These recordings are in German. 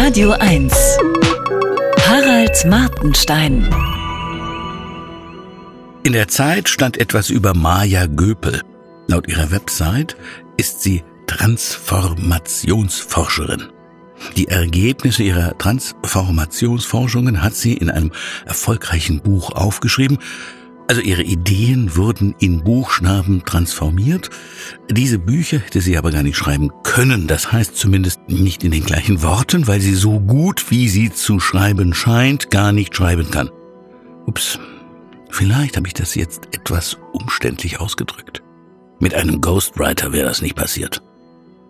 Radio 1. Harald Martenstein. In der Zeit stand etwas über Maja Göpel. Laut ihrer Website ist sie Transformationsforscherin. Die Ergebnisse ihrer Transformationsforschungen hat sie in einem erfolgreichen Buch aufgeschrieben, also ihre Ideen wurden in Buchstaben transformiert. Diese Bücher hätte sie aber gar nicht schreiben können. Das heißt zumindest nicht in den gleichen Worten, weil sie so gut, wie sie zu schreiben scheint, gar nicht schreiben kann. Ups, vielleicht habe ich das jetzt etwas umständlich ausgedrückt. Mit einem Ghostwriter wäre das nicht passiert.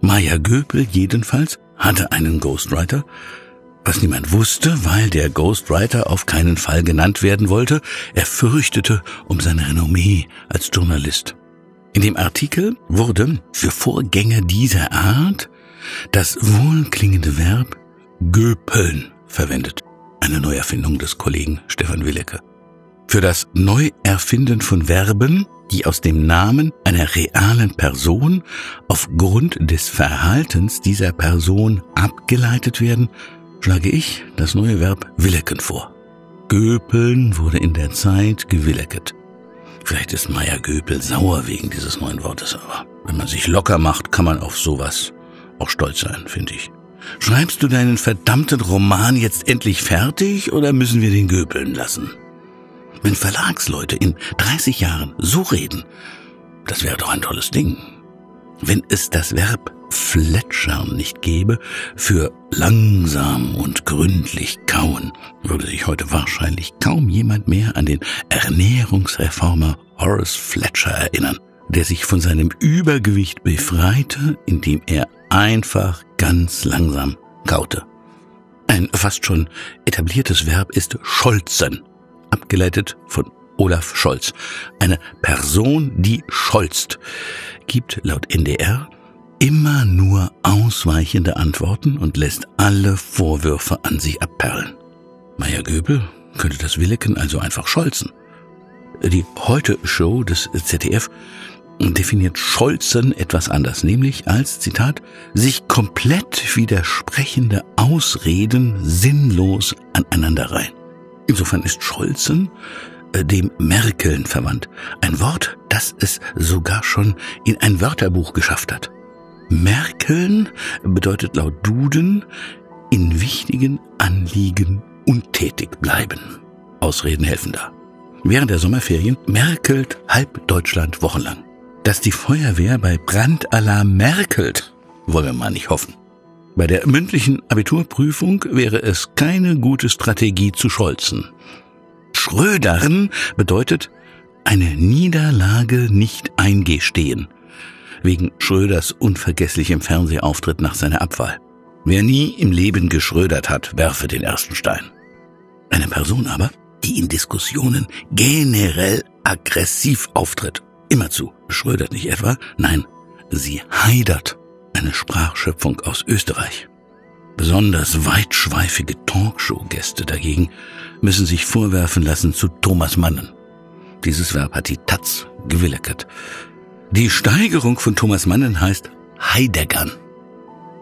Maya Göpel jedenfalls hatte einen Ghostwriter, was niemand wusste, weil der Ghostwriter auf keinen Fall genannt werden wollte, er fürchtete um sein Renommee als Journalist. In dem Artikel wurde für Vorgänger dieser Art das wohlklingende Verb göpeln verwendet, eine Neuerfindung des Kollegen Stefan Willecke. Für das Neuerfinden von Verben, die aus dem Namen einer realen Person aufgrund des Verhaltens dieser Person abgeleitet werden, schlage ich das neue Verb willecken vor. Göpeln wurde in der Zeit gewillecket. Vielleicht ist Meier Göpel sauer wegen dieses neuen Wortes, aber wenn man sich locker macht, kann man auf sowas auch stolz sein, finde ich. Schreibst du deinen verdammten Roman jetzt endlich fertig oder müssen wir den göpeln lassen? Wenn Verlagsleute in 30 Jahren so reden, das wäre doch ein tolles Ding. Wenn es das Verb Fletschern nicht gäbe, für langsam und gründlich kauen, würde sich heute wahrscheinlich kaum jemand mehr an den Ernährungsreformer Horace Fletcher erinnern, der sich von seinem Übergewicht befreite, indem er einfach ganz langsam kaute. Ein fast schon etabliertes Verb ist scholzen, abgeleitet von Olaf Scholz. Eine Person, die scholzt, gibt laut NDR immer nur ausweichende Antworten und lässt alle Vorwürfe an sich abperlen. Meier Göbel könnte das Willeken also einfach scholzen. Die Heute-Show des ZDF definiert Scholzen etwas anders, nämlich als, Zitat, sich komplett widersprechende Ausreden sinnlos aneinanderreihen. Insofern ist Scholzen äh, dem Merkeln verwandt. Ein Wort, das es sogar schon in ein Wörterbuch geschafft hat. Merkeln bedeutet laut Duden in wichtigen Anliegen untätig bleiben. Ausreden helfen da. Während der Sommerferien merkelt halb Deutschland wochenlang. Dass die Feuerwehr bei Brandalarm merkelt, wollen wir mal nicht hoffen. Bei der mündlichen Abiturprüfung wäre es keine gute Strategie zu scholzen. Schrödern bedeutet eine Niederlage nicht eingestehen wegen Schröders unvergesslichem Fernsehauftritt nach seiner Abwahl. Wer nie im Leben geschrödert hat, werfe den ersten Stein. Eine Person aber, die in Diskussionen generell aggressiv auftritt, immerzu, schrödert nicht etwa, nein, sie heidert, eine Sprachschöpfung aus Österreich. Besonders weitschweifige Talkshow-Gäste dagegen müssen sich vorwerfen lassen zu Thomas Mannen. Dieses Verb hat die Taz gewillekert. Die Steigerung von Thomas Mannen heißt Heideggern.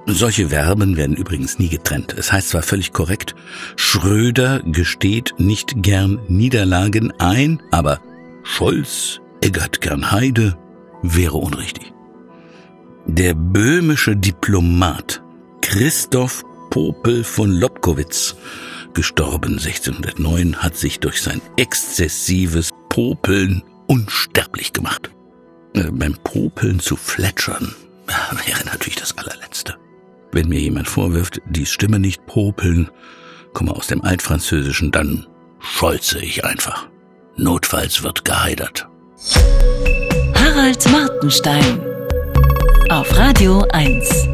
Solche Verben werden übrigens nie getrennt. Es heißt zwar völlig korrekt, Schröder gesteht nicht gern Niederlagen ein, aber Scholz eggert gern Heide wäre unrichtig. Der böhmische Diplomat Christoph Popel von Lobkowitz, gestorben 1609, hat sich durch sein exzessives Popeln unsterblich gemacht. Äh, beim Popeln zu fletschern wäre natürlich das allerletzte. Wenn mir jemand vorwirft, die Stimme nicht popeln, komme aus dem Altfranzösischen, dann scholze ich einfach. Notfalls wird geheidert. Harald Martenstein auf Radio 1.